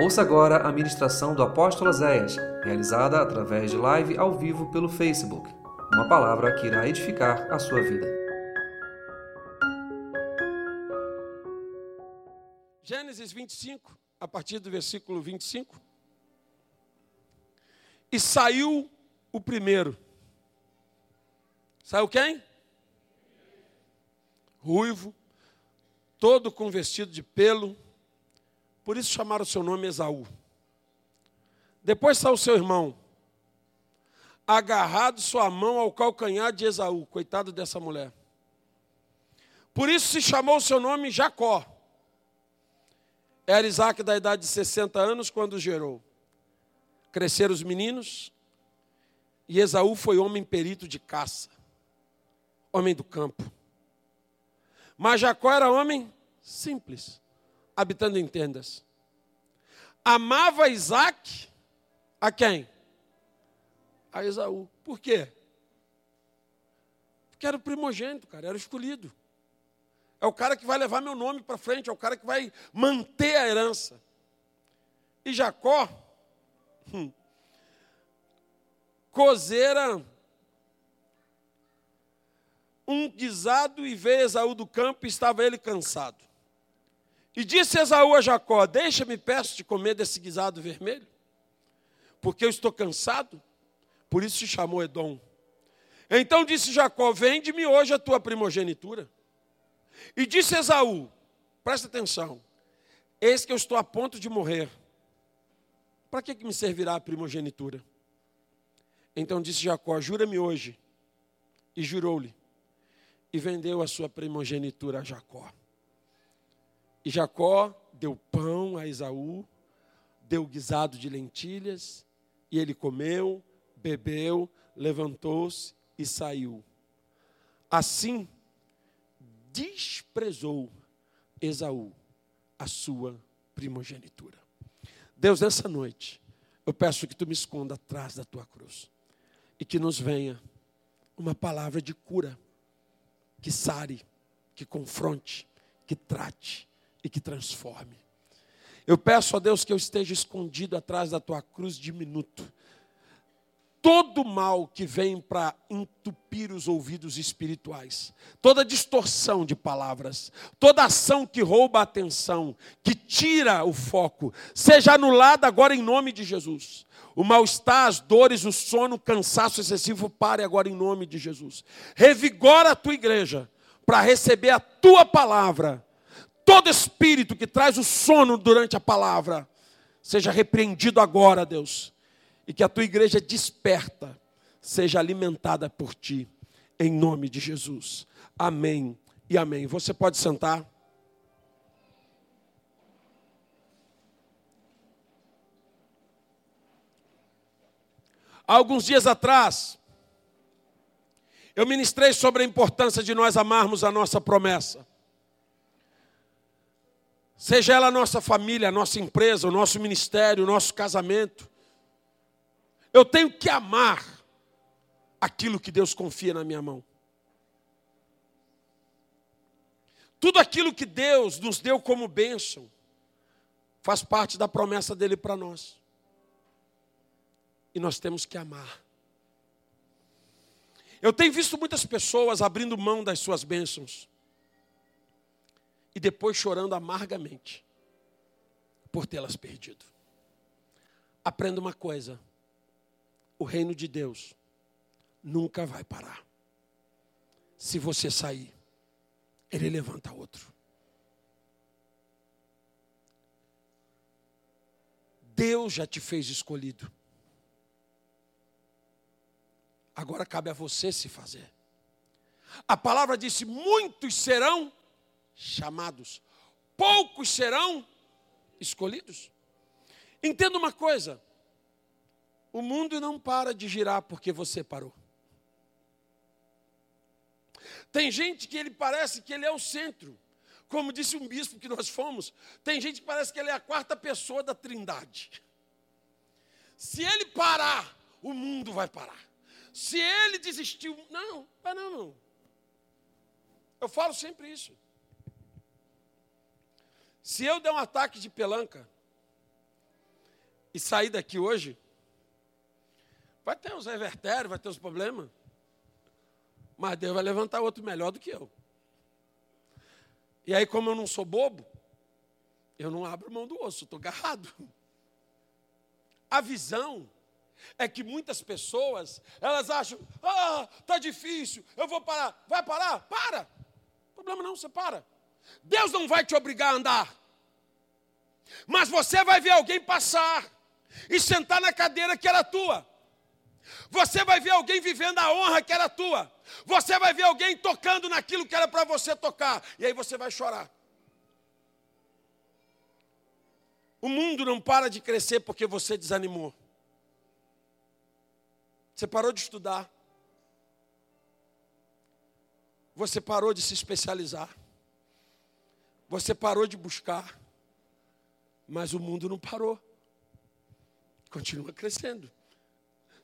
Ouça agora a ministração do apóstolo Zéias, realizada através de live ao vivo pelo Facebook. Uma palavra que irá edificar a sua vida. Gênesis 25, a partir do versículo 25. E saiu o primeiro. Saiu quem? Ruivo, todo com vestido de pelo por isso chamaram o seu nome Esaú. Depois saiu seu irmão, agarrado sua mão ao calcanhar de Esaú, coitado dessa mulher. Por isso se chamou o seu nome Jacó. Era Isaac da idade de 60 anos quando gerou. Cresceram os meninos, e Esaú foi homem perito de caça, homem do campo. Mas Jacó era homem simples, habitando em tendas. Amava Isaac a quem? A Esaú. Por quê? Porque era o primogênito, cara, era o escolhido. É o cara que vai levar meu nome para frente, é o cara que vai manter a herança. E Jacó, hum, cozeira um guisado e veio Esaú do campo e estava ele cansado. E disse Esaú a Jacó: Deixa-me, peço, de comer desse guisado vermelho, porque eu estou cansado. Por isso se chamou Edom. Então disse Jacó: Vende-me hoje a tua primogenitura. E disse Esaú: Presta atenção, eis que eu estou a ponto de morrer. Para que, que me servirá a primogenitura? Então disse Jacó: Jura-me hoje. E jurou-lhe. E vendeu a sua primogenitura a Jacó. E Jacó deu pão a Esaú, deu guisado de lentilhas, e ele comeu, bebeu, levantou-se e saiu. Assim, desprezou Esaú a sua primogenitura. Deus, nessa noite, eu peço que tu me esconda atrás da tua cruz e que nos venha uma palavra de cura, que sare, que confronte, que trate e que transforme. Eu peço a Deus que eu esteja escondido atrás da tua cruz diminuto. Todo mal que vem para entupir os ouvidos espirituais, toda distorção de palavras, toda ação que rouba a atenção, que tira o foco, seja anulada agora em nome de Jesus. O mal-estar, as dores, o sono, o cansaço excessivo, pare agora em nome de Jesus. Revigora a tua igreja para receber a tua palavra todo espírito que traz o sono durante a palavra, seja repreendido agora, Deus, e que a tua igreja desperta, seja alimentada por ti, em nome de Jesus. Amém e amém. Você pode sentar. Há alguns dias atrás, eu ministrei sobre a importância de nós amarmos a nossa promessa. Seja ela a nossa família, a nossa empresa, o nosso ministério, o nosso casamento. Eu tenho que amar aquilo que Deus confia na minha mão. Tudo aquilo que Deus nos deu como bênção faz parte da promessa dele para nós. E nós temos que amar. Eu tenho visto muitas pessoas abrindo mão das suas bênçãos e depois chorando amargamente por tê-las perdido. Aprenda uma coisa: o reino de Deus nunca vai parar. Se você sair, ele levanta outro. Deus já te fez escolhido. Agora cabe a você se fazer. A palavra disse: muitos serão chamados, poucos serão escolhidos. Entenda uma coisa: o mundo não para de girar porque você parou. Tem gente que ele parece que ele é o centro. Como disse um bispo que nós fomos, tem gente que parece que ele é a quarta pessoa da trindade. Se ele parar, o mundo vai parar. Se ele desistiu, não, não, não. Eu falo sempre isso. Se eu der um ataque de pelanca, e sair daqui hoje, vai ter os revertérios, vai ter os problemas. Mas Deus vai levantar outro melhor do que eu. E aí, como eu não sou bobo, eu não abro mão do osso, estou agarrado. A visão é que muitas pessoas, elas acham, ah, tá difícil, eu vou parar. Vai parar? Para. Problema não, você para. Deus não vai te obrigar a andar. Mas você vai ver alguém passar e sentar na cadeira que era tua. Você vai ver alguém vivendo a honra que era tua. Você vai ver alguém tocando naquilo que era para você tocar. E aí você vai chorar. O mundo não para de crescer porque você desanimou. Você parou de estudar. Você parou de se especializar. Você parou de buscar. Mas o mundo não parou. Continua crescendo.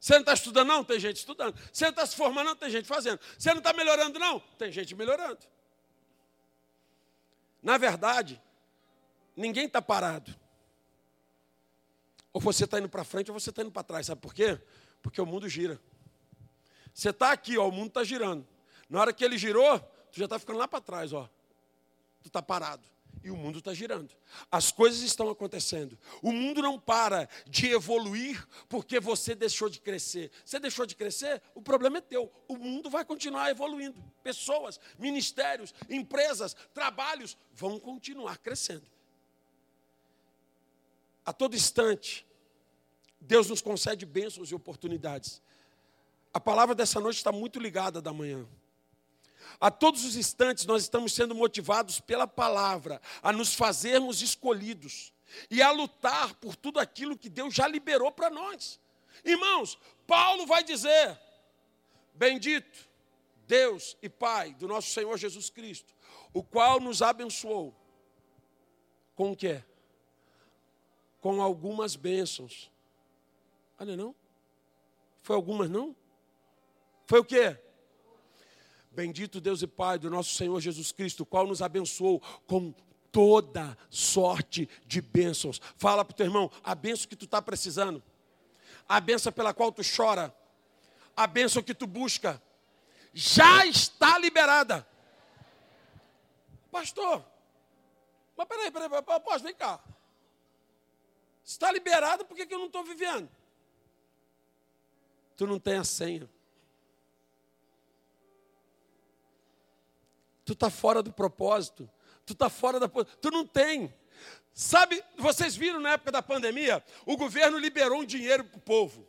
Você não está estudando, não? Tem gente estudando. Você não está se formando, não? Tem gente fazendo. Você não está melhorando, não? Tem gente melhorando. Na verdade, ninguém está parado. Ou você está indo para frente ou você está indo para trás. Sabe por quê? Porque o mundo gira. Você está aqui, ó, o mundo está girando. Na hora que ele girou, tu já está ficando lá para trás, ó. Está parado e o mundo está girando. As coisas estão acontecendo. O mundo não para de evoluir porque você deixou de crescer. Você deixou de crescer, o problema é teu. O mundo vai continuar evoluindo. Pessoas, ministérios, empresas, trabalhos vão continuar crescendo. A todo instante, Deus nos concede bênçãos e oportunidades. A palavra dessa noite está muito ligada da manhã. A todos os instantes nós estamos sendo motivados pela palavra a nos fazermos escolhidos e a lutar por tudo aquilo que Deus já liberou para nós. Irmãos, Paulo vai dizer: Bendito Deus e Pai do nosso Senhor Jesus Cristo, o qual nos abençoou com o quê? Com algumas bênçãos. Olha, não? Foi algumas, não? Foi o quê? Bendito Deus e Pai do nosso Senhor Jesus Cristo, qual nos abençoou com toda sorte de bênçãos. Fala para o teu irmão, a bênção que tu está precisando, a bênção pela qual tu chora, a bênção que tu busca, já está liberada. Pastor, mas peraí, peraí, peraí, apóstolo, vem cá. Está liberado, por que, que eu não estou vivendo? Tu não tem a senha. Tu está fora do propósito, tu está fora da. Tu não tem. Sabe, vocês viram na época da pandemia, o governo liberou um dinheiro para o povo.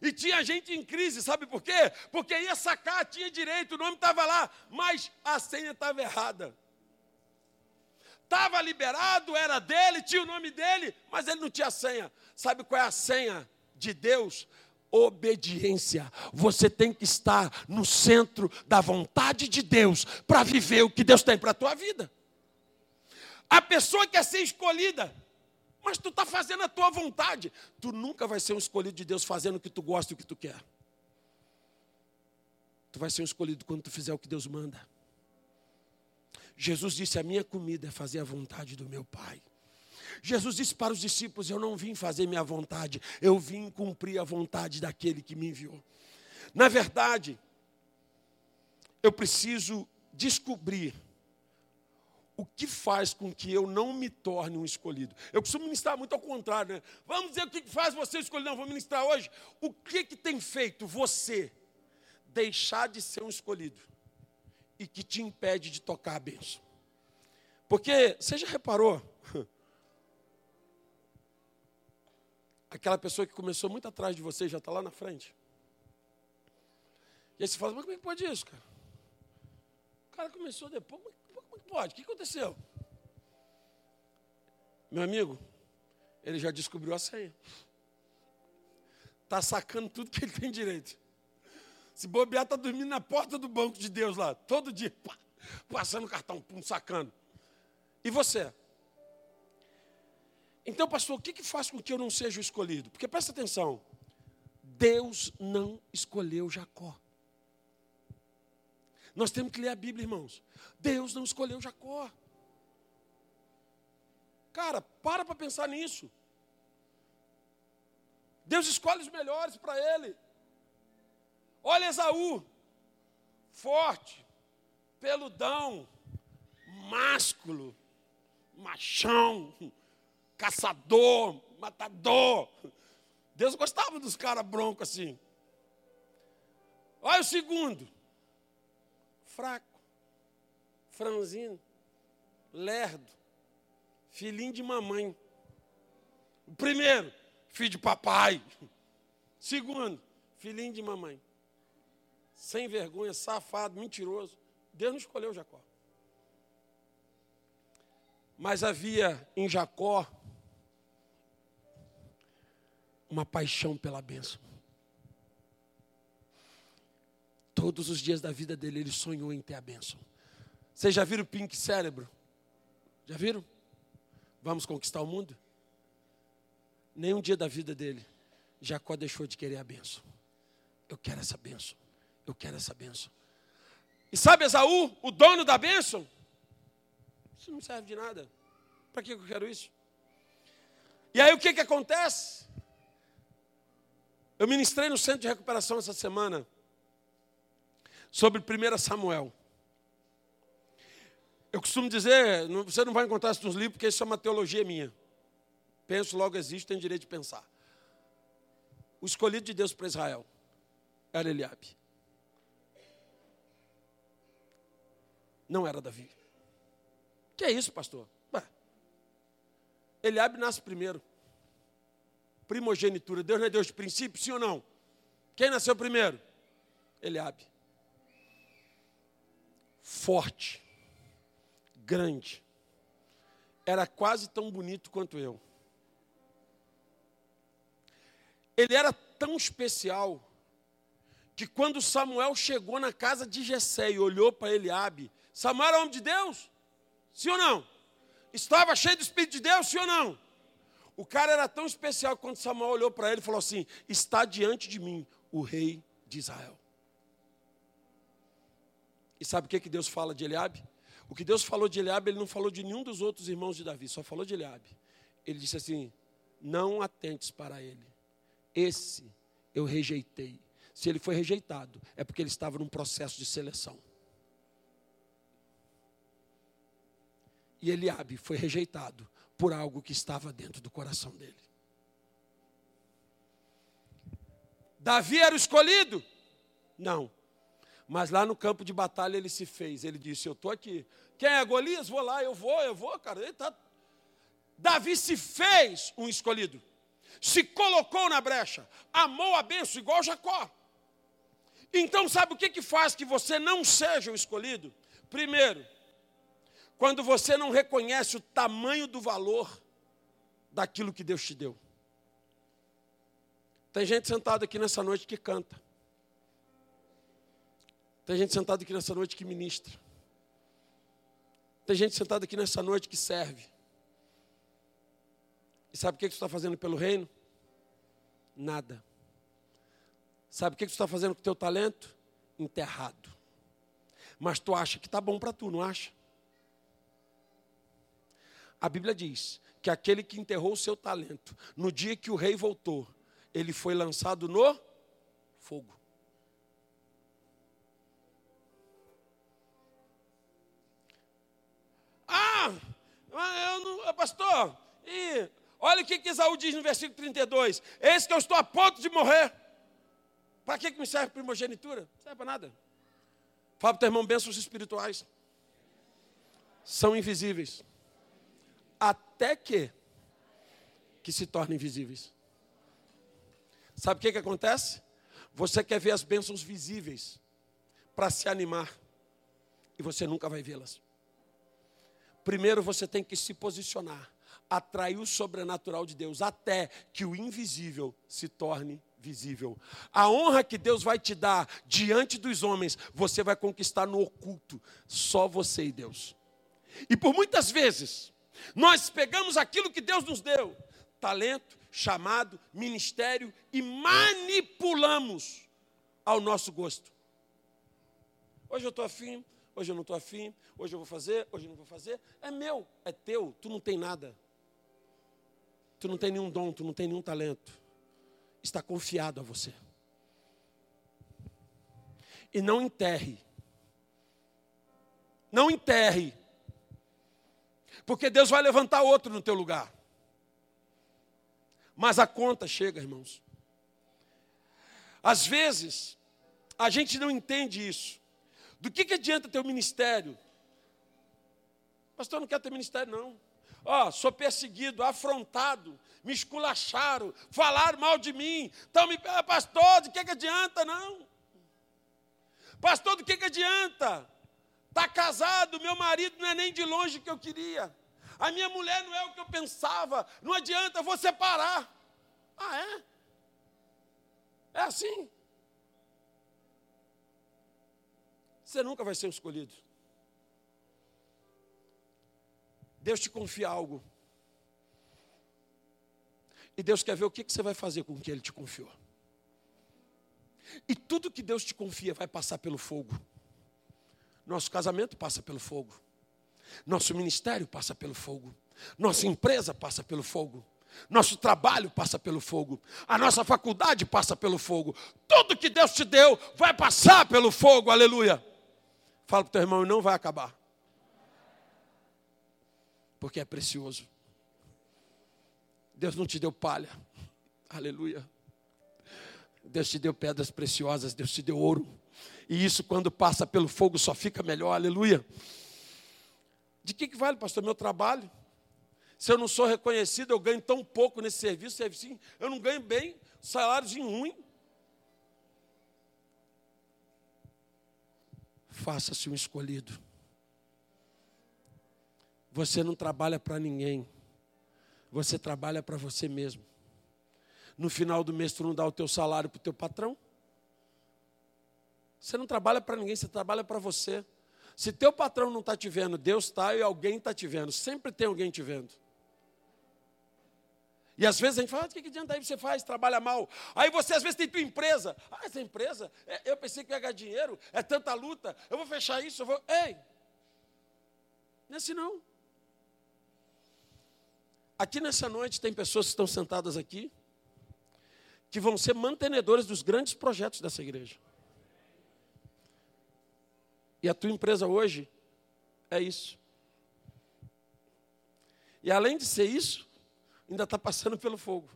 E tinha gente em crise, sabe por quê? Porque ia sacar, tinha direito, o nome estava lá, mas a senha estava errada. Estava liberado, era dele, tinha o nome dele, mas ele não tinha senha. Sabe qual é a senha de Deus? Obediência. Você tem que estar no centro da vontade de Deus para viver o que Deus tem para a tua vida. A pessoa quer ser escolhida, mas tu está fazendo a tua vontade. Tu nunca vai ser um escolhido de Deus fazendo o que tu gosta e o que tu quer. Tu vai ser um escolhido quando tu fizer o que Deus manda. Jesus disse: A minha comida é fazer a vontade do meu Pai. Jesus disse para os discípulos: Eu não vim fazer minha vontade, eu vim cumprir a vontade daquele que me enviou. Na verdade, eu preciso descobrir o que faz com que eu não me torne um escolhido. Eu costumo ministrar muito ao contrário, né? Vamos dizer o que faz você escolher. Não, vou ministrar hoje. O que, que tem feito você deixar de ser um escolhido e que te impede de tocar a bênção? Porque, você já reparou? Aquela pessoa que começou muito atrás de você já está lá na frente. E aí você fala, mas como é que pode isso, cara? O cara começou depois, como é que pode? O que aconteceu? Meu amigo, ele já descobriu a senha. Está sacando tudo que ele tem direito. Se bobear, está dormindo na porta do banco de Deus lá, todo dia, pá, passando cartão, pum, sacando. E você? Então, pastor, o que, que faz com que eu não seja escolhido? Porque presta atenção, Deus não escolheu Jacó. Nós temos que ler a Bíblia, irmãos. Deus não escolheu Jacó. Cara, para para pensar nisso. Deus escolhe os melhores para ele. Olha Esaú, forte, peludão, másculo, machão, caçador, matador. Deus gostava dos caras broncos assim. Olha o segundo, fraco, franzino, lerdo, filhinho de mamãe. O primeiro, filho de papai. Segundo, filhinho de mamãe. Sem vergonha, safado, mentiroso. Deus não escolheu Jacó. Mas havia em Jacó uma paixão pela bênção. Todos os dias da vida dele, ele sonhou em ter a bênção. Vocês já viram o Pink Cérebro? Já viram? Vamos conquistar o mundo? Nenhum dia da vida dele, Jacó deixou de querer a bênção. Eu quero essa bênção. Eu quero essa bênção. E sabe Esaú, o dono da bênção? Isso não serve de nada. Para que eu quero isso? E aí o que, que acontece? Eu ministrei no centro de recuperação essa semana sobre 1 Samuel. Eu costumo dizer, você não vai encontrar isso nos livros, porque isso é uma teologia minha. Penso, logo existe, tem direito de pensar. O escolhido de Deus para Israel era Eliabe. Não era Davi. Que é isso, pastor? Ué. Eliabe nasce primeiro. Primogenitura. Deus não é Deus de princípio, sim ou não? Quem nasceu primeiro? Eliabe. Forte. Grande. Era quase tão bonito quanto eu. Ele era tão especial que quando Samuel chegou na casa de Jessé e olhou para Eliabe, Samuel era homem de Deus? Sim ou não? Estava cheio do Espírito de Deus, sim ou não? O cara era tão especial quando Samuel olhou para ele e falou assim: Está diante de mim o rei de Israel. E sabe o que, que Deus fala de Eliabe? O que Deus falou de Eliabe, ele não falou de nenhum dos outros irmãos de Davi, só falou de Eliabe. Ele disse assim: Não atentes para ele. Esse eu rejeitei. Se ele foi rejeitado, é porque ele estava num processo de seleção. E Eliabe foi rejeitado por algo que estava dentro do coração dele. Davi era o escolhido? Não. Mas lá no campo de batalha ele se fez. Ele disse: Eu estou aqui. Quem é Golias? Vou lá, eu vou, eu vou, cara. Ele tá... Davi se fez um escolhido. Se colocou na brecha. Amou a benção, igual Jacó. Então, sabe o que, que faz que você não seja o escolhido? Primeiro, quando você não reconhece o tamanho do valor daquilo que Deus te deu. Tem gente sentada aqui nessa noite que canta. Tem gente sentada aqui nessa noite que ministra. Tem gente sentada aqui nessa noite que serve. E sabe o que você está fazendo pelo reino? Nada. Sabe o que você está fazendo com o teu talento? Enterrado. Mas tu acha que está bom para tu, não acha? A Bíblia diz que aquele que enterrou o seu talento, no dia que o rei voltou, ele foi lançado no fogo. Ah, eu não, pastor, e olha o que, que Esaú diz no versículo 32: Eis que eu estou a ponto de morrer. Para que, que me serve primogenitura? Não serve para nada. Fala para o teu irmão, bênçãos espirituais. São invisíveis até que que se tornem invisíveis. Sabe o que, que acontece? Você quer ver as bênçãos visíveis para se animar e você nunca vai vê-las. Primeiro você tem que se posicionar, atrair o sobrenatural de Deus até que o invisível se torne visível. A honra que Deus vai te dar diante dos homens, você vai conquistar no oculto, só você e Deus. E por muitas vezes, nós pegamos aquilo que Deus nos deu, talento, chamado, ministério, e manipulamos ao nosso gosto. Hoje eu estou afim, hoje eu não estou afim, hoje eu vou fazer, hoje eu não vou fazer. É meu, é teu, tu não tem nada. Tu não tem nenhum dom, tu não tem nenhum talento. está confiado a você. E não enterre. Não enterre. Porque Deus vai levantar outro no teu lugar. Mas a conta chega, irmãos. Às vezes, a gente não entende isso. Do que, que adianta ter o ministério? Pastor, não quer ter ministério, não. Ó, oh, sou perseguido, afrontado, me esculacharam, falaram mal de mim. Então, me, ah, pastor, de que, que adianta, não? Pastor, do que, que adianta? Está casado, meu marido não é nem de longe que eu queria. A minha mulher não é o que eu pensava. Não adianta, eu vou separar. Ah, é? É assim. Você nunca vai ser escolhido. Deus te confia algo. E Deus quer ver o que você vai fazer com o que Ele te confiou. E tudo que Deus te confia vai passar pelo fogo. Nosso casamento passa pelo fogo. Nosso ministério passa pelo fogo. Nossa empresa passa pelo fogo. Nosso trabalho passa pelo fogo. A nossa faculdade passa pelo fogo. Tudo que Deus te deu vai passar pelo fogo. Aleluia. Fala para o teu irmão, não vai acabar. Porque é precioso. Deus não te deu palha. Aleluia. Deus te deu pedras preciosas, Deus te deu ouro. E isso, quando passa pelo fogo, só fica melhor. Aleluia. De que, que vale, pastor, meu trabalho? Se eu não sou reconhecido, eu ganho tão pouco nesse serviço, serviço eu não ganho bem, salários em ruim. Faça-se um escolhido. Você não trabalha para ninguém. Você trabalha para você mesmo. No final do mês, tu não dá o teu salário para o teu patrão. Você não trabalha para ninguém, você trabalha para você. Se teu patrão não está te vendo, Deus está e alguém está te vendo. Sempre tem alguém te vendo. E às vezes a gente fala, ah, o que, que adianta aí você faz? Trabalha mal. Aí você às vezes tem tua empresa. Ah, essa empresa, é, eu pensei que ia ganhar dinheiro, é tanta luta, eu vou fechar isso, eu vou. Ei! Não é assim não. Aqui nessa noite tem pessoas que estão sentadas aqui, que vão ser mantenedores dos grandes projetos dessa igreja. E a tua empresa hoje é isso. E além de ser isso, ainda está passando pelo fogo.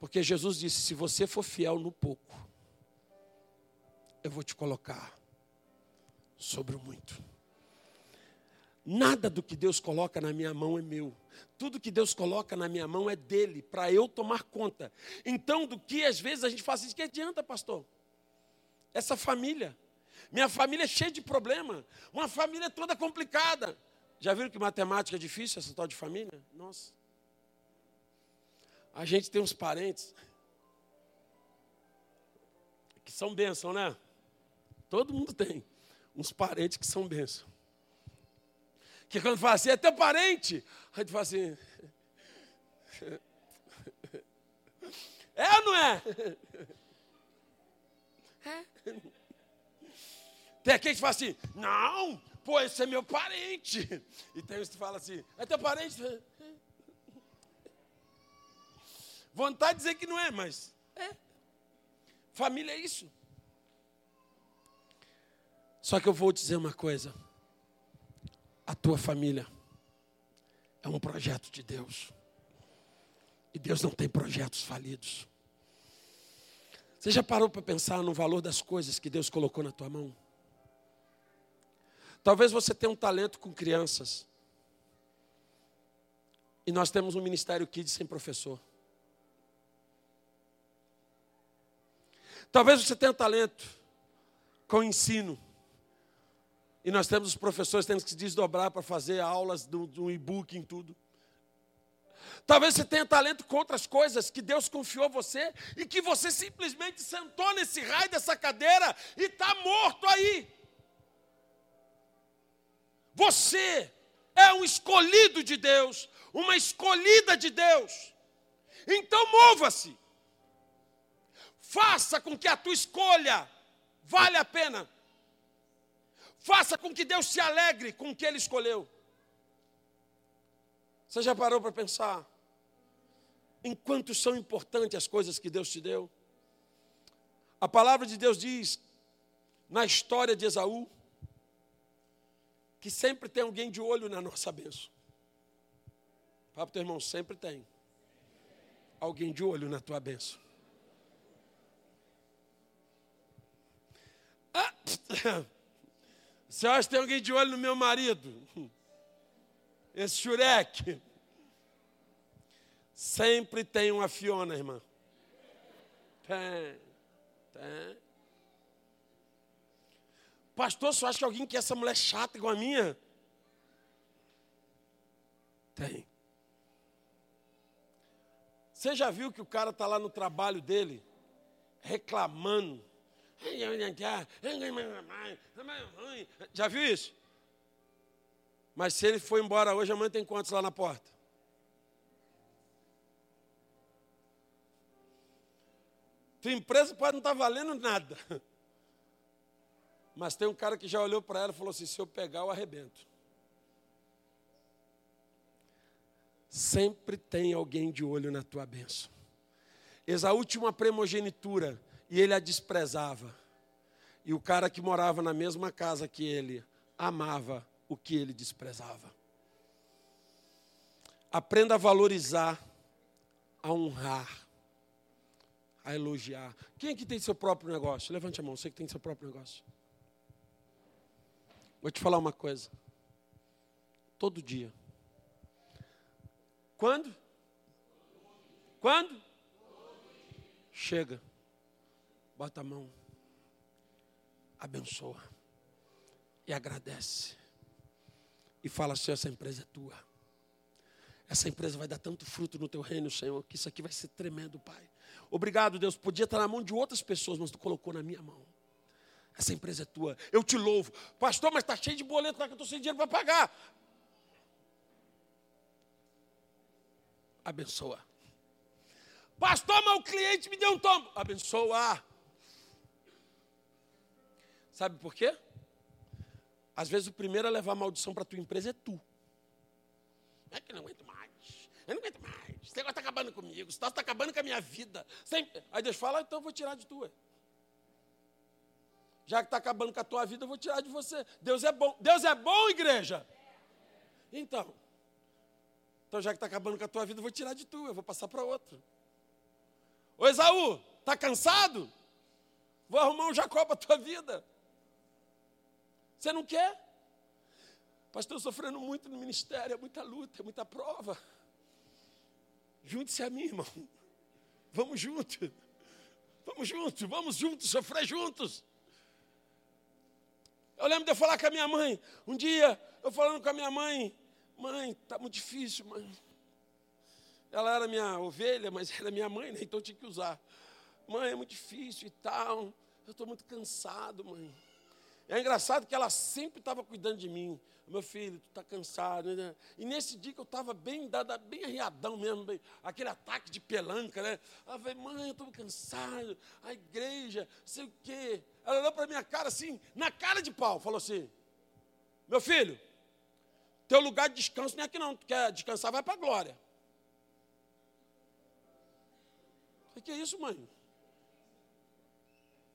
Porque Jesus disse: se você for fiel no pouco, eu vou te colocar sobre o muito. Nada do que Deus coloca na minha mão é meu. Tudo que Deus coloca na minha mão é dele, para eu tomar conta. Então, do que às vezes a gente faz isso, que adianta, pastor? Essa família. Minha família é cheia de problema. Uma família toda complicada. Já viram que matemática é difícil, essa tal de família? Nossa. A gente tem uns parentes que são bênção, né? Todo mundo tem uns parentes que são bênção. Que quando fala assim, é teu parente, a gente fala assim. É ou não é? É. Tem aquele que fala assim, não, pô, esse é meu parente. E tem os que falam assim, é teu parente? Vontade de dizer que não é, mas é. Família é isso. Só que eu vou dizer uma coisa. A tua família é um projeto de Deus. E Deus não tem projetos falidos. Você já parou para pensar no valor das coisas que Deus colocou na tua mão? Talvez você tenha um talento com crianças. E nós temos um ministério Kids sem professor. Talvez você tenha talento com ensino. E nós temos os professores tendo que se desdobrar para fazer aulas do, do e-book em tudo. Talvez você tenha talento com outras coisas que Deus confiou a você e que você simplesmente sentou nesse raio dessa cadeira e está morto aí. Você é um escolhido de Deus, uma escolhida de Deus. Então mova-se. Faça com que a tua escolha vale a pena. Faça com que Deus se alegre com o que Ele escolheu. Você já parou para pensar? enquanto são importantes as coisas que Deus te deu. A palavra de Deus diz, na história de Esaú, que sempre tem alguém de olho na nossa bênção. Fala para o teu irmão, sempre tem alguém de olho na tua bênção. Ah, você acha que tem alguém de olho no meu marido? Esse xureque. Sempre tem uma Fiona, irmã. Tem, tem. Pastor, você acha que alguém quer essa mulher chata igual a minha? Tem. Você já viu que o cara está lá no trabalho dele, reclamando? Já viu isso? Mas se ele for embora hoje, amanhã tem quantos lá na porta? Tua empresa pode não estar tá valendo nada. Mas tem um cara que já olhou para ela e falou assim: se eu pegar, eu arrebento. Sempre tem alguém de olho na tua bênção. Esaú tinha uma primogenitura e ele a desprezava. E o cara que morava na mesma casa que ele amava o que ele desprezava. Aprenda a valorizar, a honrar, a elogiar. Quem aqui tem seu próprio negócio? Levante a mão, você que tem seu próprio negócio. Vou te falar uma coisa. Todo dia. Quando? Quando? Chega. Bota a mão. Abençoa. E agradece. E fala assim: essa empresa é tua. Essa empresa vai dar tanto fruto no teu reino, Senhor, que isso aqui vai ser tremendo, Pai. Obrigado, Deus. Podia estar na mão de outras pessoas, mas tu colocou na minha mão. Essa empresa é tua. Eu te louvo. Pastor, mas está cheio de boleto lá que eu estou sem dinheiro para pagar. Abençoa. Pastor, mas o cliente me deu um tombo. Abençoa. Sabe por quê? Às vezes o primeiro a levar maldição para a tua empresa é tu. É que não aguento mais. Eu não aguento mais. Esse negócio está acabando comigo. Esse está acabando com a minha vida. Sempre. Aí Deus fala, então eu vou tirar de tua. Já que está acabando com a tua vida, eu vou tirar de você. Deus é bom. Deus é bom, igreja? Então. Então, já que está acabando com a tua vida, eu vou tirar de tu, eu vou passar para outro. Ô Esaú, está cansado? Vou arrumar um Jacó para a tua vida. Você não quer? Pastor, sofrendo muito no ministério, é muita luta, é muita prova. Junte-se a mim, irmão. Vamos juntos. Vamos juntos, vamos juntos, sofrer juntos. Eu lembro de eu falar com a minha mãe. Um dia, eu falando com a minha mãe, mãe, está muito difícil, mãe. Ela era minha ovelha, mas era minha mãe, né? então eu tinha que usar. Mãe, é muito difícil e tal. Eu estou muito cansado, mãe. É engraçado que ela sempre estava cuidando de mim. Meu filho, tu está cansado. Né? E nesse dia que eu estava bem, dada, bem arriadão mesmo, bem, aquele ataque de pelanca, né? Ela falou, mãe, eu estou cansado. A igreja, sei o quê. Ela olhou para minha cara assim, na cara de pau, falou assim: Meu filho, teu lugar de descanso não é aqui não. Tu quer descansar, vai para a glória. O que é isso, mãe?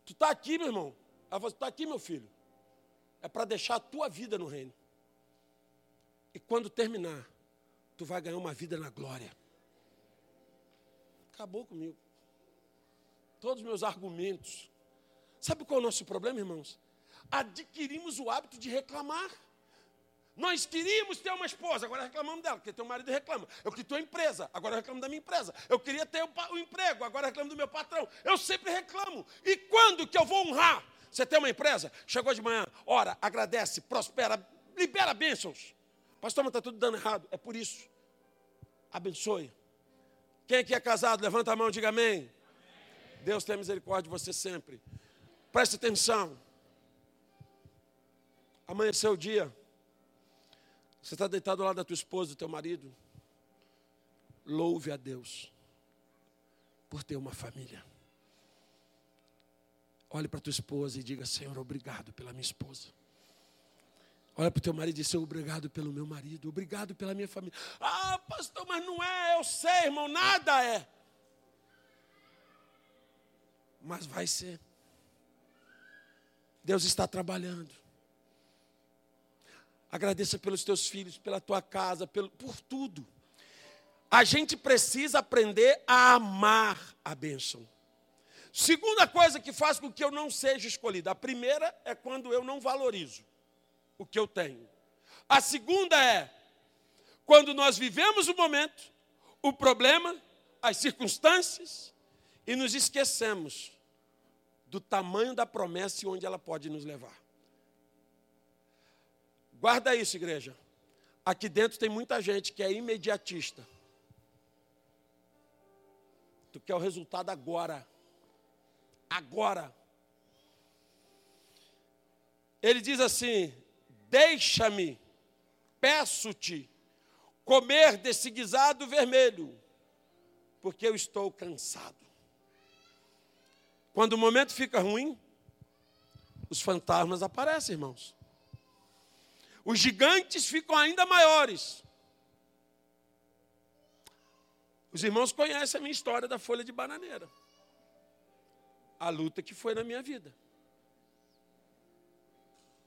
Tu está aqui, meu irmão. Ela falou: Tu está aqui, meu filho. É para deixar a tua vida no reino. E quando terminar, tu vai ganhar uma vida na glória. Acabou comigo. Todos os meus argumentos. Sabe qual é o nosso problema, irmãos? Adquirimos o hábito de reclamar. Nós queríamos ter uma esposa, agora reclamamos dela, porque teu marido reclama. Eu queria ter uma empresa, agora reclamo da minha empresa. Eu queria ter o um, um emprego, agora reclamo do meu patrão. Eu sempre reclamo. E quando que eu vou honrar? Você tem uma empresa? Chegou de manhã, ora, agradece, prospera, libera bênçãos. Pastor, mas está tudo dando errado. É por isso. Abençoe. Quem aqui é casado, levanta a mão e diga amém. amém. Deus tenha misericórdia de você sempre. Preste atenção. Amanheceu o dia. Você está deitado ao lado da tua esposa, do teu marido. Louve a Deus por ter uma família. Olhe para tua esposa e diga: Senhor, obrigado pela minha esposa. Olha para o teu marido e diz: Obrigado pelo meu marido, obrigado pela minha família. Ah, pastor, mas não é, eu sei, irmão, nada é. Mas vai ser. Deus está trabalhando. Agradeça pelos teus filhos, pela tua casa, pelo, por tudo. A gente precisa aprender a amar a bênção. Segunda coisa que faz com que eu não seja escolhido. A primeira é quando eu não valorizo o que eu tenho. A segunda é quando nós vivemos o momento, o problema, as circunstâncias e nos esquecemos do tamanho da promessa e onde ela pode nos levar. Guarda isso, igreja. Aqui dentro tem muita gente que é imediatista. Tu quer o resultado agora. Agora. Ele diz assim: Deixa-me, peço-te, comer desse guisado vermelho, porque eu estou cansado. Quando o momento fica ruim, os fantasmas aparecem, irmãos. Os gigantes ficam ainda maiores. Os irmãos conhecem a minha história da folha de bananeira. A luta que foi na minha vida.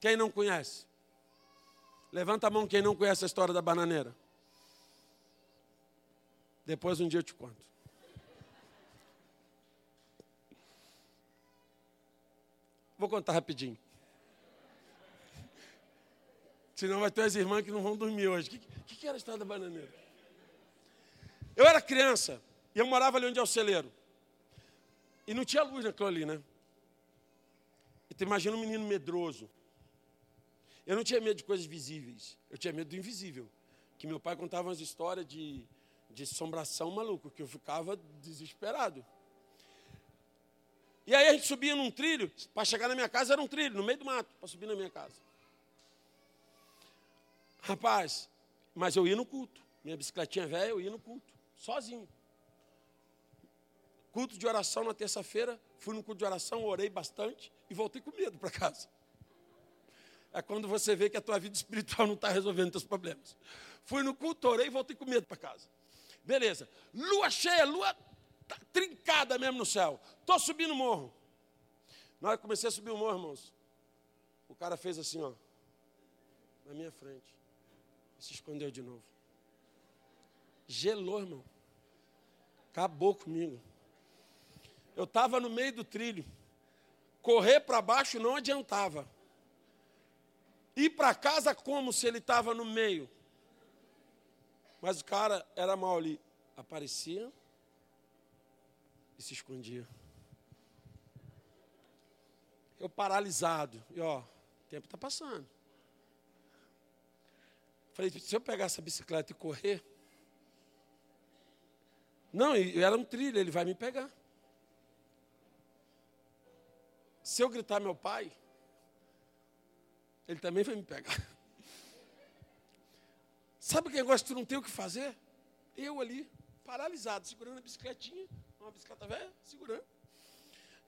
Quem não conhece? Levanta a mão quem não conhece a história da bananeira. Depois um dia eu te conto. Vou contar rapidinho. Senão vai ter as irmãs que não vão dormir hoje. O que, que, que, era a história da bananeira? Eu era criança e eu morava ali onde é o celeiro. E não tinha luz naquilo ali, né? E tu imagina um menino medroso. Eu não tinha medo de coisas visíveis, eu tinha medo do invisível. Que meu pai contava umas histórias de, de assombração maluco, que eu ficava desesperado. E aí a gente subia num trilho, para chegar na minha casa era um trilho, no meio do mato, para subir na minha casa. Rapaz, mas eu ia no culto. Minha bicicletinha velha, eu ia no culto, sozinho. Culto de oração na terça-feira, fui no culto de oração, orei bastante e voltei com medo para casa é quando você vê que a tua vida espiritual não está resolvendo teus problemas. Fui no culto, orei e voltei com medo para casa. Beleza. Lua cheia, lua tá trincada mesmo no céu. Estou subindo o morro. Na hora que comecei a subir o morro, irmãos, o cara fez assim, ó, na minha frente. E se escondeu de novo. Gelou, irmão. Acabou comigo. Eu estava no meio do trilho. Correr para baixo não adiantava ir para casa como se ele estava no meio. Mas o cara era mal ali. Aparecia e se escondia. Eu paralisado. E ó, o tempo está passando. Falei, se eu pegar essa bicicleta e correr. Não, era um trilho, ele vai me pegar. Se eu gritar meu pai, ele também vai me pegar. Sabe que negócio que tu não tem o que fazer? Eu ali, paralisado, segurando a bicicletinha, uma bicicleta velha, segurando.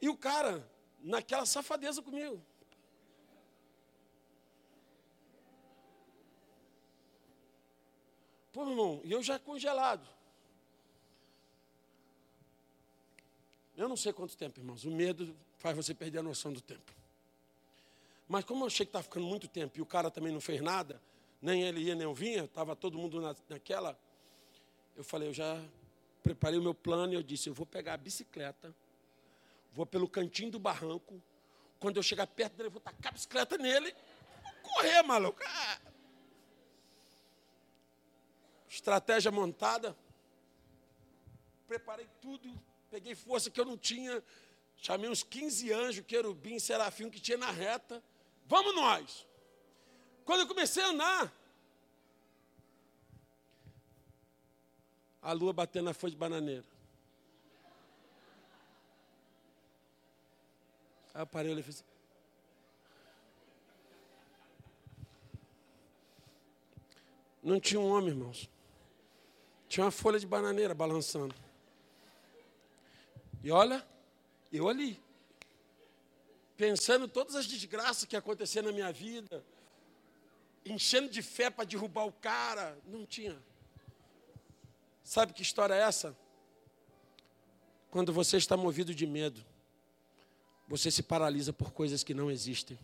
E o cara, naquela safadeza comigo. Pô, irmão, e eu já congelado. Eu não sei quanto tempo, irmãos. O medo faz você perder a noção do tempo. Mas como eu achei que estava ficando muito tempo e o cara também não fez nada, nem ele ia nem eu vinha, estava todo mundo na, naquela, eu falei, eu já preparei o meu plano e eu disse, eu vou pegar a bicicleta, vou pelo cantinho do barranco, quando eu chegar perto dele, eu vou tacar a bicicleta nele, correr, maluco. Ah. Estratégia montada, preparei tudo, peguei força que eu não tinha, chamei uns 15 anjos, querubim, serafim que tinha na reta, Vamos nós. Quando eu comecei a andar, a lua batendo na folha de bananeira. Aí eu parei e falei Não tinha um homem, irmãos. Tinha uma folha de bananeira balançando. E olha, eu ali pensando todas as desgraças que aconteceram na minha vida. enchendo de fé para derrubar o cara. Não tinha. Sabe que história é essa? Quando você está movido de medo, você se paralisa por coisas que não existem,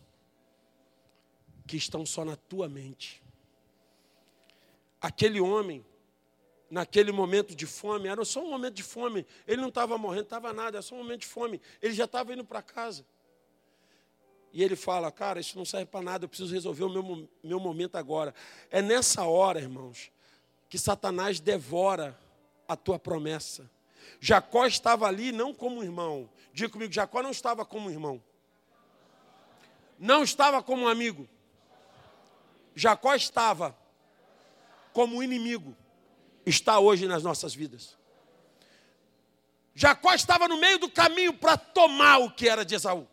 que estão só na tua mente. Aquele homem, naquele momento de fome, era só um momento de fome, ele não estava morrendo, estava nada, era só um momento de fome, ele já estava indo para casa. E ele fala, cara, isso não serve para nada, eu preciso resolver o meu, meu momento agora. É nessa hora, irmãos, que Satanás devora a tua promessa. Jacó estava ali não como irmão. Diga comigo, Jacó não estava como irmão. Não estava como amigo. Jacó estava como inimigo. Está hoje nas nossas vidas. Jacó estava no meio do caminho para tomar o que era de Esaú.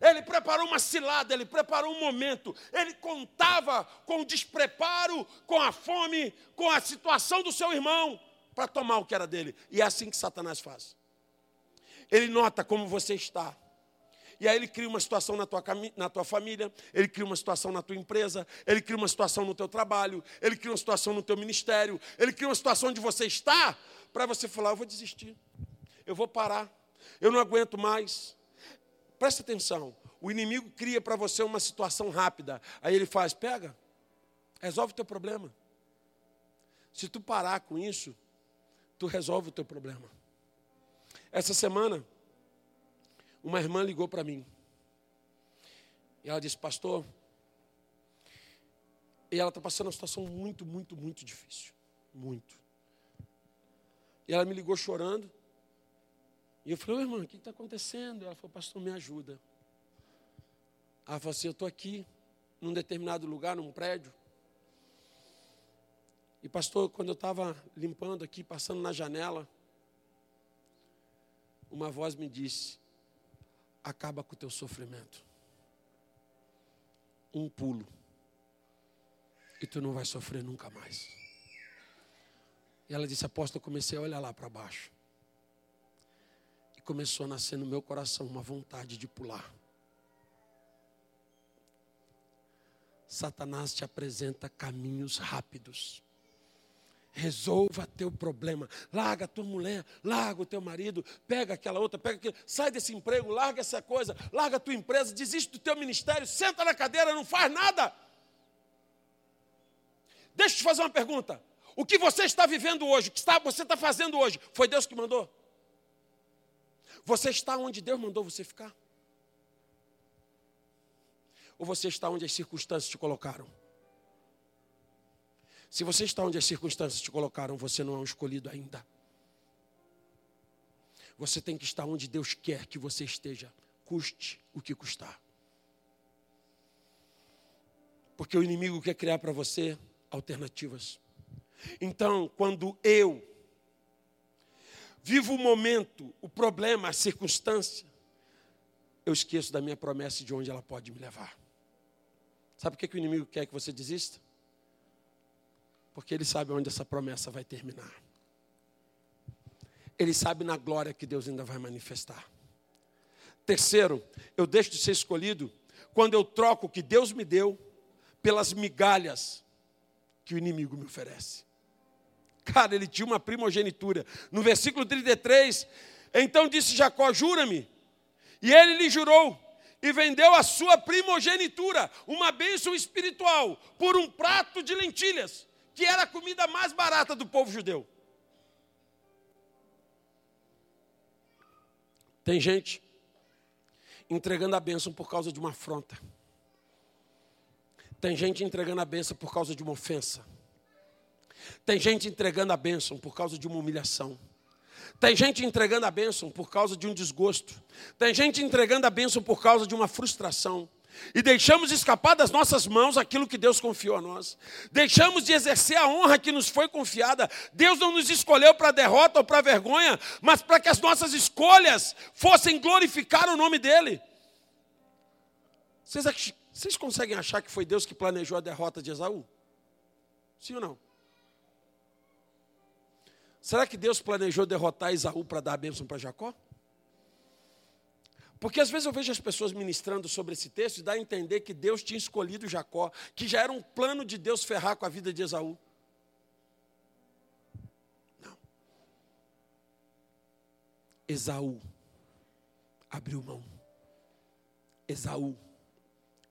Ele preparou uma cilada, ele preparou um momento, ele contava com o despreparo, com a fome, com a situação do seu irmão para tomar o que era dele. E é assim que Satanás faz. Ele nota como você está. E aí ele cria uma situação na tua, na tua família, ele cria uma situação na tua empresa, ele cria uma situação no teu trabalho, ele cria uma situação no teu ministério, ele cria uma situação onde você está, para você falar, eu vou desistir, eu vou parar, eu não aguento mais. Presta atenção, o inimigo cria para você uma situação rápida, aí ele faz, pega, resolve o teu problema. Se tu parar com isso, tu resolve o teu problema. Essa semana, uma irmã ligou para mim. E ela disse, pastor, e ela está passando uma situação muito, muito, muito difícil. Muito. E ela me ligou chorando. E eu falei, irmã, o que está acontecendo? Ela falou, pastor, me ajuda. Ela falou assim, eu estou aqui, num determinado lugar, num prédio. E pastor, quando eu estava limpando aqui, passando na janela, uma voz me disse: acaba com o teu sofrimento. Um pulo. E tu não vai sofrer nunca mais. E ela disse: apóstolo, comecei a olhar lá para baixo. E começou a nascer no meu coração uma vontade de pular. Satanás te apresenta caminhos rápidos Resolva teu problema. Larga tua mulher, larga o teu marido, pega aquela outra, pega aquele, sai desse emprego, larga essa coisa, larga a tua empresa, desiste do teu ministério, senta na cadeira, não faz nada. Deixa eu te fazer uma pergunta. O que você está vivendo hoje, o que você está fazendo hoje, foi Deus que mandou? Você está onde Deus mandou você ficar? Ou você está onde as circunstâncias te colocaram? Se você está onde as circunstâncias te colocaram, você não é um escolhido ainda. Você tem que estar onde Deus quer que você esteja, custe o que custar. Porque o inimigo quer criar para você alternativas. Então, quando eu vivo o momento, o problema, a circunstância, eu esqueço da minha promessa e de onde ela pode me levar. Sabe por que, que o inimigo quer que você desista? Porque ele sabe onde essa promessa vai terminar. Ele sabe na glória que Deus ainda vai manifestar. Terceiro, eu deixo de ser escolhido quando eu troco o que Deus me deu pelas migalhas que o inimigo me oferece. Cara, ele tinha uma primogenitura. No versículo 33, então disse Jacó: Jura-me. E ele lhe jurou e vendeu a sua primogenitura, uma bênção espiritual, por um prato de lentilhas que era a comida mais barata do povo judeu. Tem gente entregando a bênção por causa de uma afronta. Tem gente entregando a bênção por causa de uma ofensa. Tem gente entregando a bênção por causa de uma humilhação. Tem gente entregando a bênção por causa de um desgosto. Tem gente entregando a bênção por causa de uma frustração e deixamos escapar das nossas mãos aquilo que Deus confiou a nós. Deixamos de exercer a honra que nos foi confiada. Deus não nos escolheu para derrota ou para vergonha, mas para que as nossas escolhas fossem glorificar o nome dEle. Vocês, vocês conseguem achar que foi Deus que planejou a derrota de Esaú? Sim ou não? Será que Deus planejou derrotar Esaú para dar a bênção para Jacó? Porque às vezes eu vejo as pessoas ministrando sobre esse texto e dá a entender que Deus tinha escolhido Jacó, que já era um plano de Deus ferrar com a vida de Esaú. Não. Esaú abriu mão. Esaú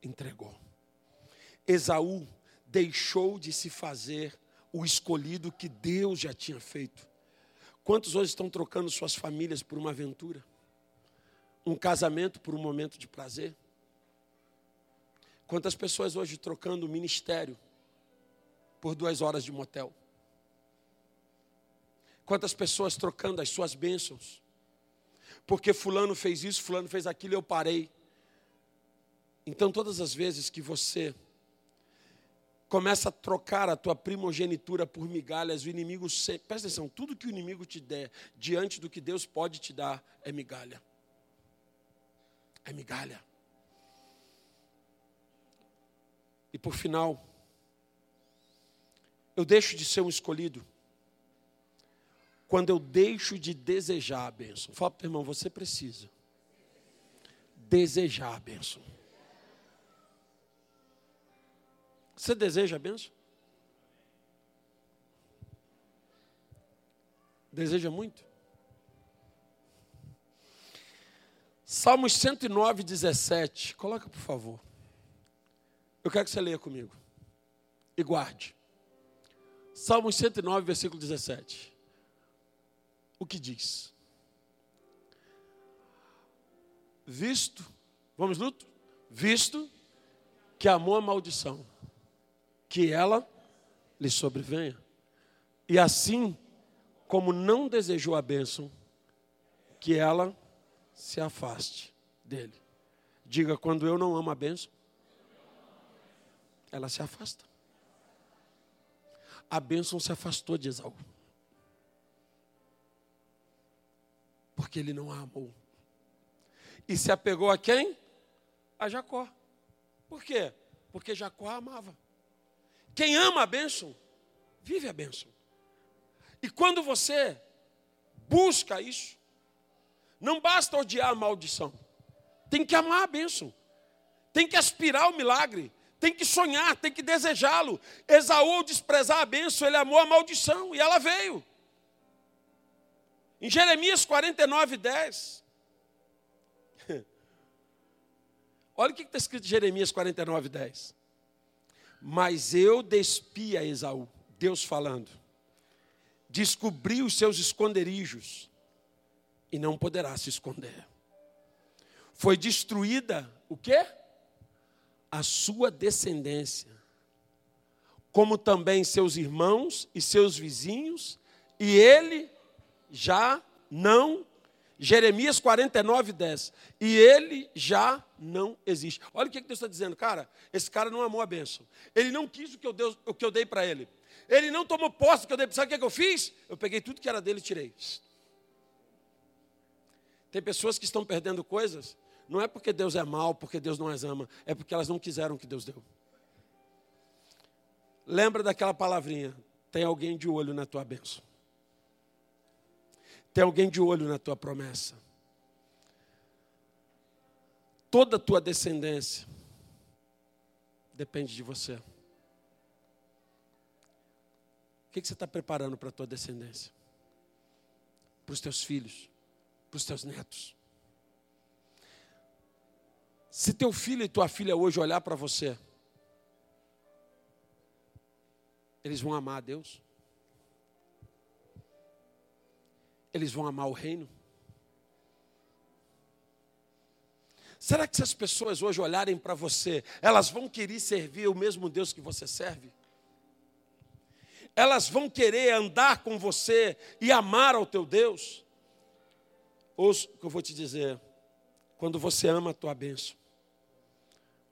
entregou. Esaú deixou de se fazer o escolhido que Deus já tinha feito. Quantos hoje estão trocando suas famílias por uma aventura? Um casamento por um momento de prazer? Quantas pessoas hoje trocando ministério por duas horas de motel? Quantas pessoas trocando as suas bênçãos? Porque fulano fez isso, fulano fez aquilo, eu parei. Então, todas as vezes que você começa a trocar a tua primogenitura por migalhas, o inimigo sempre, presta atenção, tudo que o inimigo te der diante do que Deus pode te dar é migalha. É migalha. E por final, eu deixo de ser um escolhido quando eu deixo de desejar a bênção. Fala para o irmão, você precisa desejar a bênção. Você deseja a bênção? Deseja muito? Salmos 109, 17. Coloca, por favor. Eu quero que você leia comigo. E guarde. Salmos 109, versículo 17. O que diz? Visto, vamos luto? Visto que amou a maldição que ela lhe sobrevenha. E assim, como não desejou a bênção, que ela se afaste dele. Diga, quando eu não amo a bênção, ela se afasta. A bênção se afastou de Esaú. Porque ele não a amou. E se apegou a quem? A Jacó. Por quê? Porque Jacó a amava. Quem ama a bênção, vive a bênção. E quando você busca isso, não basta odiar a maldição, tem que amar a bênção, tem que aspirar ao milagre, tem que sonhar, tem que desejá-lo. Esaú, desprezar a bênção, ele amou a maldição e ela veio. Em Jeremias 49, 10. Olha o que está escrito em Jeremias 49, 10. Mas eu despi a Esaú, Deus falando, descobri os seus esconderijos e não poderá se esconder. Foi destruída o quê? A sua descendência, como também seus irmãos e seus vizinhos, e ele já não Jeremias 49, 10. E ele já não existe. Olha o que Deus está dizendo, cara. Esse cara não amou a bênção. Ele não quis o que eu, dei, o que eu dei para ele. Ele não tomou posse do que eu dei. Sabe o que, que eu fiz? Eu peguei tudo que era dele e tirei. Tem pessoas que estão perdendo coisas. Não é porque Deus é mal, porque Deus não as ama. É porque elas não quiseram que Deus deu. Lembra daquela palavrinha. Tem alguém de olho na tua bênção. Tem alguém de olho na tua promessa. Toda a tua descendência depende de você. O que você está preparando para a tua descendência? Para os teus filhos, para os teus netos. Se teu filho e tua filha hoje olhar para você, eles vão amar a Deus? eles vão amar o reino? Será que se as pessoas hoje olharem para você, elas vão querer servir o mesmo Deus que você serve? Elas vão querer andar com você e amar ao teu Deus? Ouça o que eu vou te dizer. Quando você ama a tua bênção,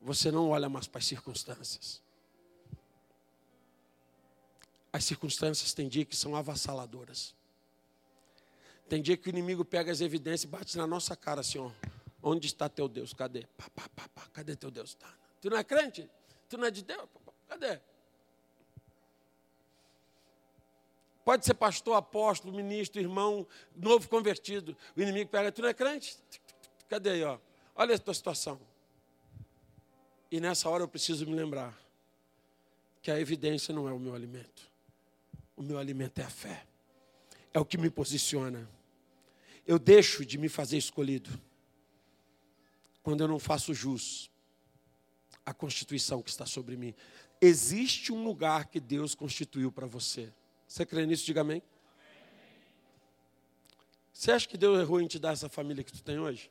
você não olha mais para as circunstâncias. As circunstâncias têm dia que são avassaladoras. Tem dia que o inimigo pega as evidências e bate na nossa cara assim, ó. Onde está teu Deus? Cadê? Pá, pá, pá. Cadê teu Deus? Tá. Tu não é crente? Tu não é de Deus? Cadê? Pode ser pastor, apóstolo, ministro, irmão, novo convertido. O inimigo pega, tu não é crente? Cadê aí, ó? Olha a tua situação. E nessa hora eu preciso me lembrar que a evidência não é o meu alimento. O meu alimento é a fé. É o que me posiciona. Eu deixo de me fazer escolhido quando eu não faço jus à constituição que está sobre mim. Existe um lugar que Deus constituiu para você. Você crê nisso? Diga amém. Você acha que Deus errou em te dar essa família que tu tem hoje?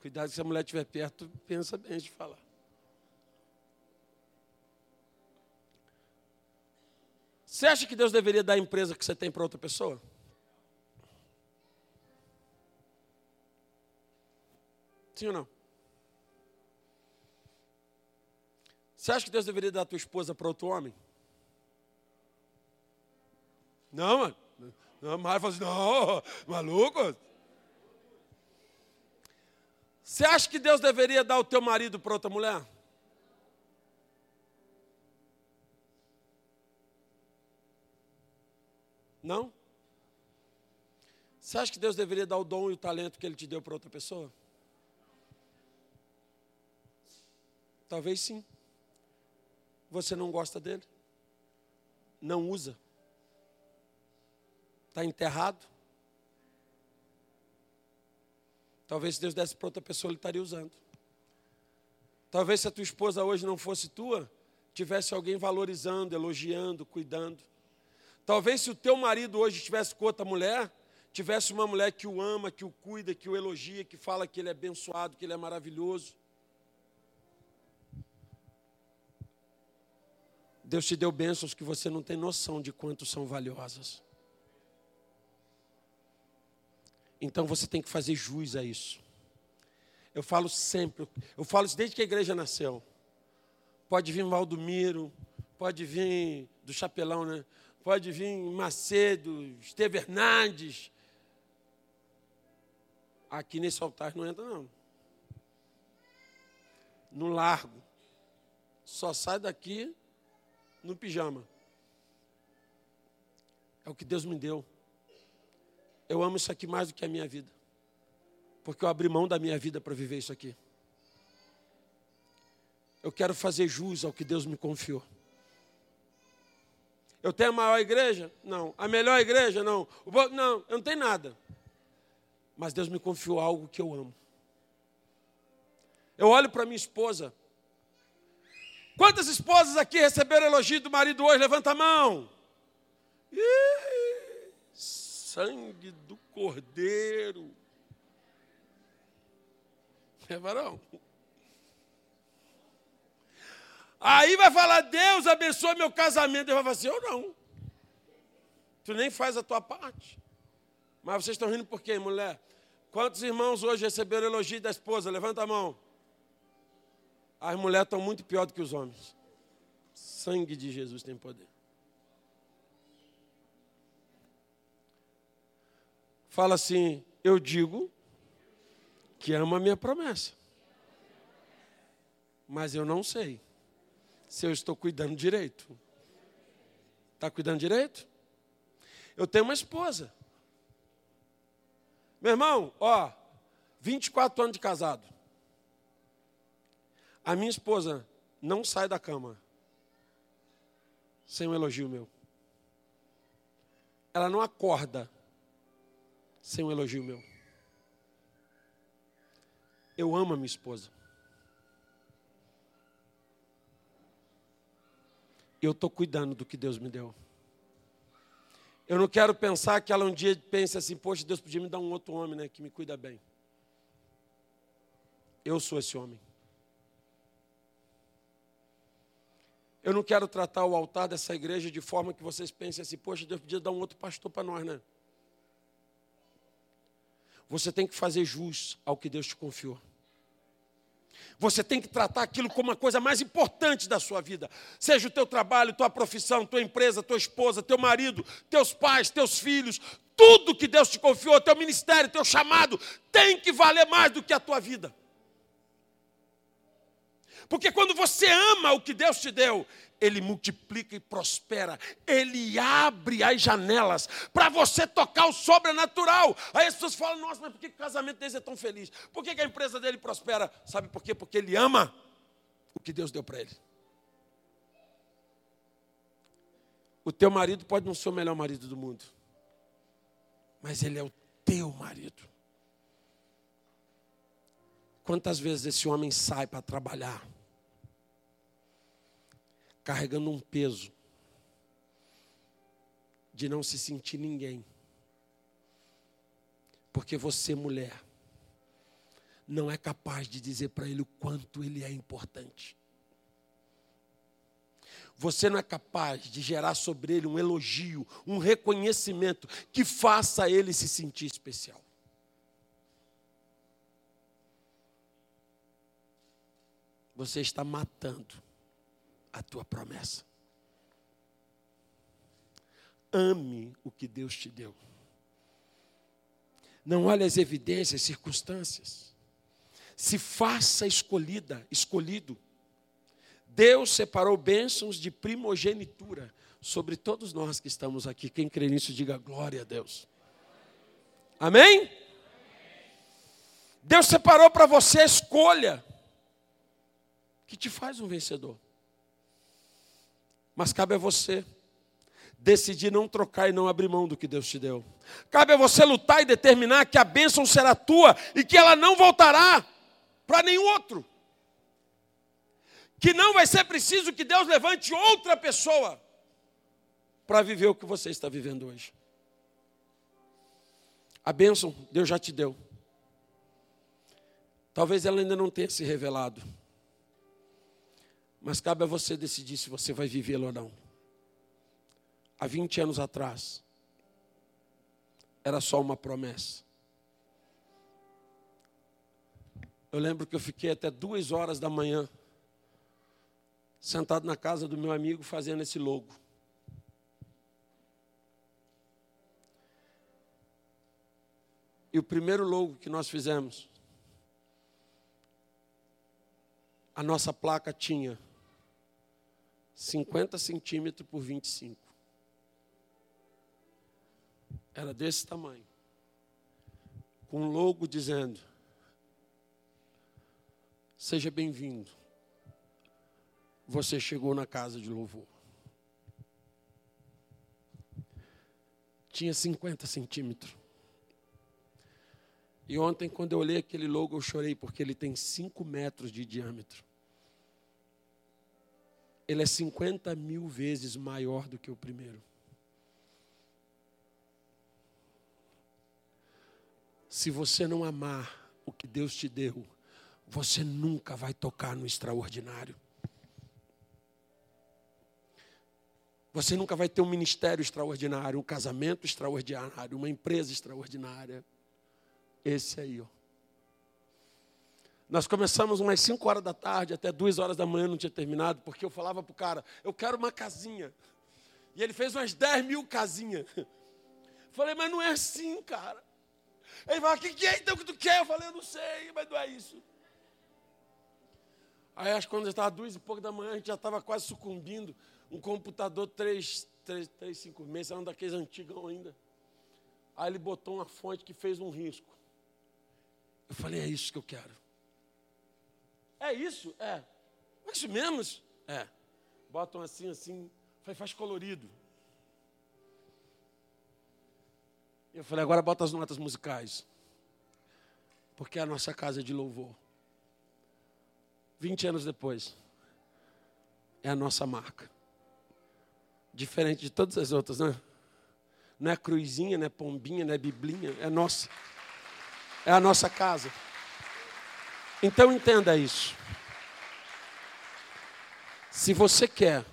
Cuidado se a mulher estiver perto, pensa bem de falar. Você acha que Deus deveria dar a empresa que você tem para outra pessoa? Sim ou não? Você acha que Deus deveria dar a tua esposa para outro homem? Não, mano. Não, Mara fala assim, não, maluco. Você acha que Deus deveria dar o teu marido para outra mulher? Não? Você acha que Deus deveria dar o dom e o talento que Ele te deu para outra pessoa? Talvez sim. Você não gosta dele? Não usa? Está enterrado? Talvez se Deus desse para outra pessoa, ele estaria usando. Talvez se a tua esposa hoje não fosse tua, tivesse alguém valorizando, elogiando, cuidando. Talvez se o teu marido hoje estivesse com outra mulher, tivesse uma mulher que o ama, que o cuida, que o elogia, que fala que ele é abençoado, que ele é maravilhoso. Deus te deu bênçãos que você não tem noção de quanto são valiosas. Então você tem que fazer jus a isso. Eu falo sempre, eu falo isso desde que a igreja nasceu. Pode vir Valdomiro, pode vir do Chapelão, né? Pode vir Macedo, Esteve Hernandes. Aqui nesse altar não entra, não. No largo. Só sai daqui no pijama. É o que Deus me deu. Eu amo isso aqui mais do que a minha vida. Porque eu abri mão da minha vida para viver isso aqui. Eu quero fazer jus ao que Deus me confiou. Eu tenho a maior igreja? Não. A melhor igreja? Não. Não, eu não tenho nada. Mas Deus me confiou algo que eu amo. Eu olho para minha esposa, Quantas esposas aqui receberam elogio do marido hoje? Levanta a mão. Ih, sangue do cordeiro. É varão. Aí vai falar, Deus abençoe meu casamento. Ele vai falar assim, eu não. Tu nem faz a tua parte. Mas vocês estão rindo por quê, mulher? Quantos irmãos hoje receberam elogio da esposa? Levanta a mão. As mulheres estão muito pior do que os homens. Sangue de Jesus tem poder. Fala assim: Eu digo que amo a minha promessa. Mas eu não sei se eu estou cuidando direito. Está cuidando direito? Eu tenho uma esposa. Meu irmão, ó, 24 anos de casado. A minha esposa não sai da cama sem um elogio meu. Ela não acorda sem um elogio meu. Eu amo a minha esposa. Eu estou cuidando do que Deus me deu. Eu não quero pensar que ela um dia pense assim, poxa, Deus podia me dar um outro homem, né, que me cuida bem. Eu sou esse homem. Eu não quero tratar o altar dessa igreja de forma que vocês pensem assim, poxa, Deus podia dar um outro pastor para nós, né? Você tem que fazer jus ao que Deus te confiou. Você tem que tratar aquilo como a coisa mais importante da sua vida. Seja o teu trabalho, tua profissão, tua empresa, tua esposa, teu marido, teus pais, teus filhos, tudo que Deus te confiou, teu ministério, teu chamado, tem que valer mais do que a tua vida. Porque quando você ama o que Deus te deu, ele multiplica e prospera, ele abre as janelas para você tocar o sobrenatural. Aí as pessoas falam: nossa, mas por que o casamento dele é tão feliz? Por que a empresa dele prospera? Sabe por quê? Porque ele ama o que Deus deu para ele. O teu marido pode não ser o melhor marido do mundo, mas ele é o teu marido. Quantas vezes esse homem sai para trabalhar, carregando um peso de não se sentir ninguém, porque você, mulher, não é capaz de dizer para ele o quanto ele é importante. Você não é capaz de gerar sobre ele um elogio, um reconhecimento que faça ele se sentir especial. Você está matando a tua promessa. Ame o que Deus te deu. Não olhe as evidências, circunstâncias. Se faça escolhida, escolhido Deus separou bênçãos de primogenitura sobre todos nós que estamos aqui. Quem crê nisso, diga glória a Deus. Amém? Deus separou para você a escolha que te faz um vencedor. Mas cabe a você decidir não trocar e não abrir mão do que Deus te deu. Cabe a você lutar e determinar que a bênção será tua e que ela não voltará para nenhum outro que não vai ser preciso que Deus levante outra pessoa para viver o que você está vivendo hoje. A bênção Deus já te deu. Talvez ela ainda não tenha se revelado. Mas cabe a você decidir se você vai vivê-la ou não. Há 20 anos atrás, era só uma promessa. Eu lembro que eu fiquei até duas horas da manhã sentado na casa do meu amigo fazendo esse logo. E o primeiro logo que nós fizemos, a nossa placa tinha 50 centímetros por 25. Era desse tamanho. Com um logo dizendo: Seja bem-vindo você chegou na casa de louvor. Tinha 50 centímetros. E ontem, quando eu olhei aquele logo, eu chorei, porque ele tem 5 metros de diâmetro. Ele é 50 mil vezes maior do que o primeiro. Se você não amar o que Deus te deu, você nunca vai tocar no extraordinário. Você nunca vai ter um ministério extraordinário, um casamento extraordinário, uma empresa extraordinária. Esse aí, ó. Nós começamos umas 5 horas da tarde, até 2 horas da manhã não tinha terminado, porque eu falava para o cara, eu quero uma casinha. E ele fez umas 10 mil casinhas. Falei, mas não é assim, cara. Ele falou, o que, que é então que tu quer? Eu falei, eu não sei, mas não é isso. Aí acho que quando estava duas e pouco da manhã, a gente já estava quase sucumbindo um computador 356, era um daqueles antigos ainda. Aí ele botou uma fonte que fez um risco. Eu falei, é isso que eu quero. É isso? É. É isso mesmo? É. Botam assim, assim, faz colorido. Eu falei, agora bota as notas musicais. Porque é a nossa casa de louvor. 20 anos depois, é a nossa marca. Diferente de todas as outras, né? Não é cruzinha, não é pombinha, não é biblinha, é nossa. É a nossa casa. Então entenda isso. Se você quer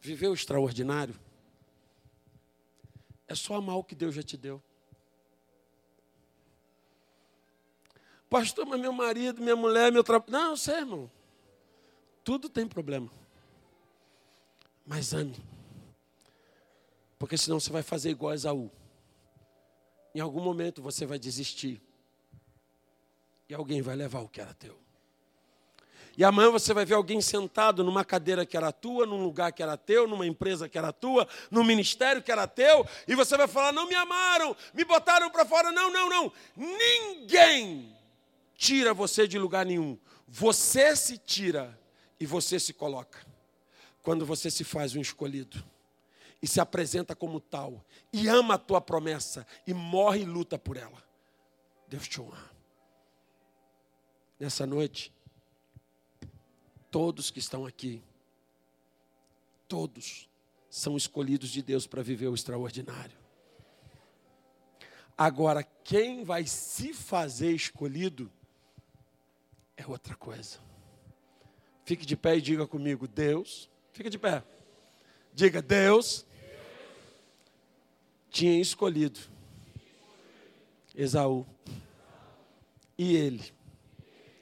viver o extraordinário, é só amar o que Deus já te deu. Pastor, mas meu marido, minha mulher, meu trabalho. Não, eu sei, irmão. Tudo tem problema. Mas ame. Porque senão você vai fazer igual a Esaú. Em algum momento você vai desistir. E alguém vai levar o que era teu. E amanhã você vai ver alguém sentado numa cadeira que era tua, num lugar que era teu, numa empresa que era tua, num ministério que era teu, e você vai falar: não me amaram, me botaram para fora. Não, não, não. Ninguém tira você de lugar nenhum. Você se tira e você se coloca. Quando você se faz um escolhido e se apresenta como tal, e ama a tua promessa, e morre e luta por ela, Deus te honra. Nessa noite, todos que estão aqui, todos são escolhidos de Deus para viver o extraordinário. Agora, quem vai se fazer escolhido é outra coisa. Fique de pé e diga comigo, Deus. Fica de pé. Diga, Deus tinha escolhido Esaú. E ele